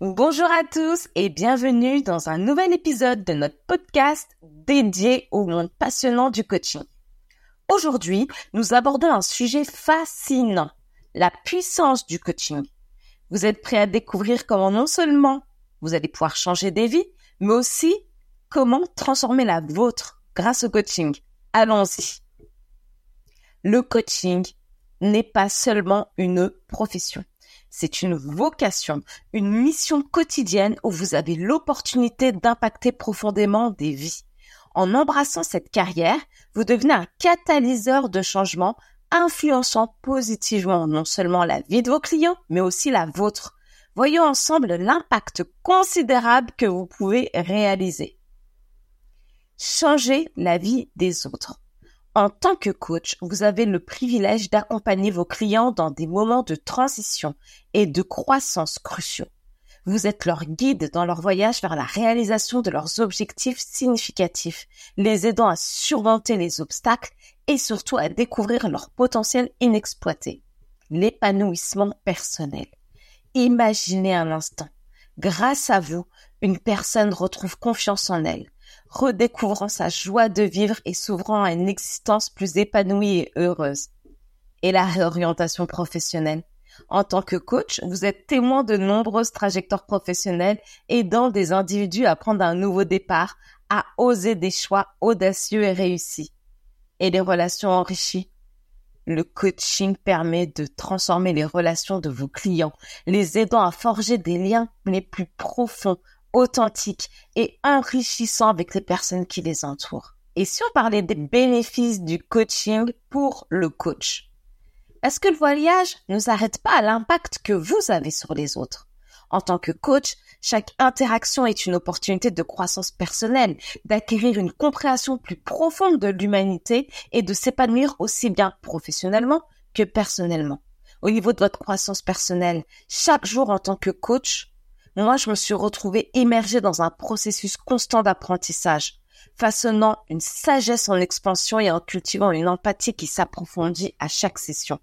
Bonjour à tous et bienvenue dans un nouvel épisode de notre podcast dédié au monde passionnant du coaching. Aujourd'hui, nous abordons un sujet fascinant, la puissance du coaching. Vous êtes prêts à découvrir comment non seulement vous allez pouvoir changer des vies, mais aussi comment transformer la vôtre grâce au coaching. Allons-y. Le coaching n'est pas seulement une profession. C'est une vocation, une mission quotidienne où vous avez l'opportunité d'impacter profondément des vies. En embrassant cette carrière, vous devenez un catalyseur de changement influençant positivement non seulement la vie de vos clients, mais aussi la vôtre. Voyons ensemble l'impact considérable que vous pouvez réaliser. Changer la vie des autres. En tant que coach, vous avez le privilège d'accompagner vos clients dans des moments de transition et de croissance cruciaux. Vous êtes leur guide dans leur voyage vers la réalisation de leurs objectifs significatifs, les aidant à surmonter les obstacles et surtout à découvrir leur potentiel inexploité. L'épanouissement personnel. Imaginez un instant. Grâce à vous, une personne retrouve confiance en elle, redécouvrant sa joie de vivre et s'ouvrant à une existence plus épanouie et heureuse. Et la réorientation professionnelle. En tant que coach, vous êtes témoin de nombreuses trajectoires professionnelles aidant des individus à prendre un nouveau départ, à oser des choix audacieux et réussis. Et les relations enrichies. Le coaching permet de transformer les relations de vos clients, les aidant à forger des liens les plus profonds, authentiques et enrichissants avec les personnes qui les entourent. Et si on parlait des bénéfices du coaching pour le coach est-ce que le voyage ne s'arrête pas à l'impact que vous avez sur les autres? En tant que coach, chaque interaction est une opportunité de croissance personnelle, d'acquérir une compréhension plus profonde de l'humanité et de s'épanouir aussi bien professionnellement que personnellement. Au niveau de votre croissance personnelle, chaque jour en tant que coach, moi je me suis retrouvée émergée dans un processus constant d'apprentissage, façonnant une sagesse en expansion et en cultivant une empathie qui s'approfondit à chaque session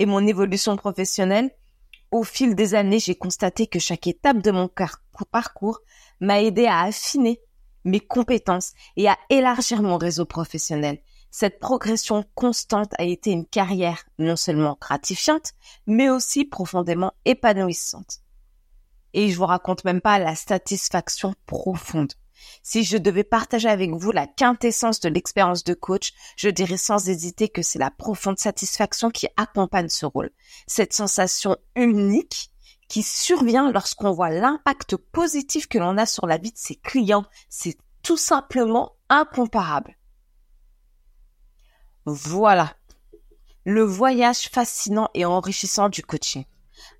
et mon évolution professionnelle, au fil des années, j'ai constaté que chaque étape de mon parcours m'a aidé à affiner mes compétences et à élargir mon réseau professionnel. Cette progression constante a été une carrière non seulement gratifiante, mais aussi profondément épanouissante. Et je vous raconte même pas la satisfaction profonde. Si je devais partager avec vous la quintessence de l'expérience de coach, je dirais sans hésiter que c'est la profonde satisfaction qui accompagne ce rôle. Cette sensation unique qui survient lorsqu'on voit l'impact positif que l'on a sur la vie de ses clients, c'est tout simplement incomparable. Voilà. Le voyage fascinant et enrichissant du coaching.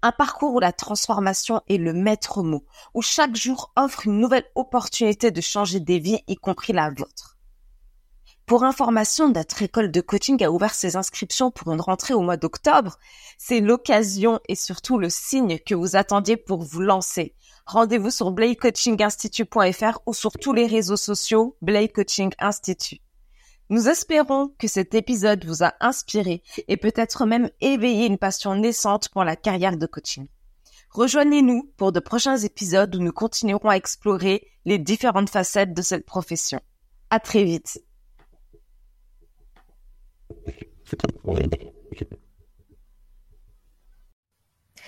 Un parcours où la transformation est le maître mot, où chaque jour offre une nouvelle opportunité de changer des vies, y compris la vôtre. Pour information, notre école de coaching a ouvert ses inscriptions pour une rentrée au mois d'octobre. C'est l'occasion et surtout le signe que vous attendiez pour vous lancer. Rendez-vous sur blakecoachinginstitute.fr ou sur tous les réseaux sociaux Blake Coaching Institute. Nous espérons que cet épisode vous a inspiré et peut-être même éveillé une passion naissante pour la carrière de coaching. Rejoignez-nous pour de prochains épisodes où nous continuerons à explorer les différentes facettes de cette profession. À très vite.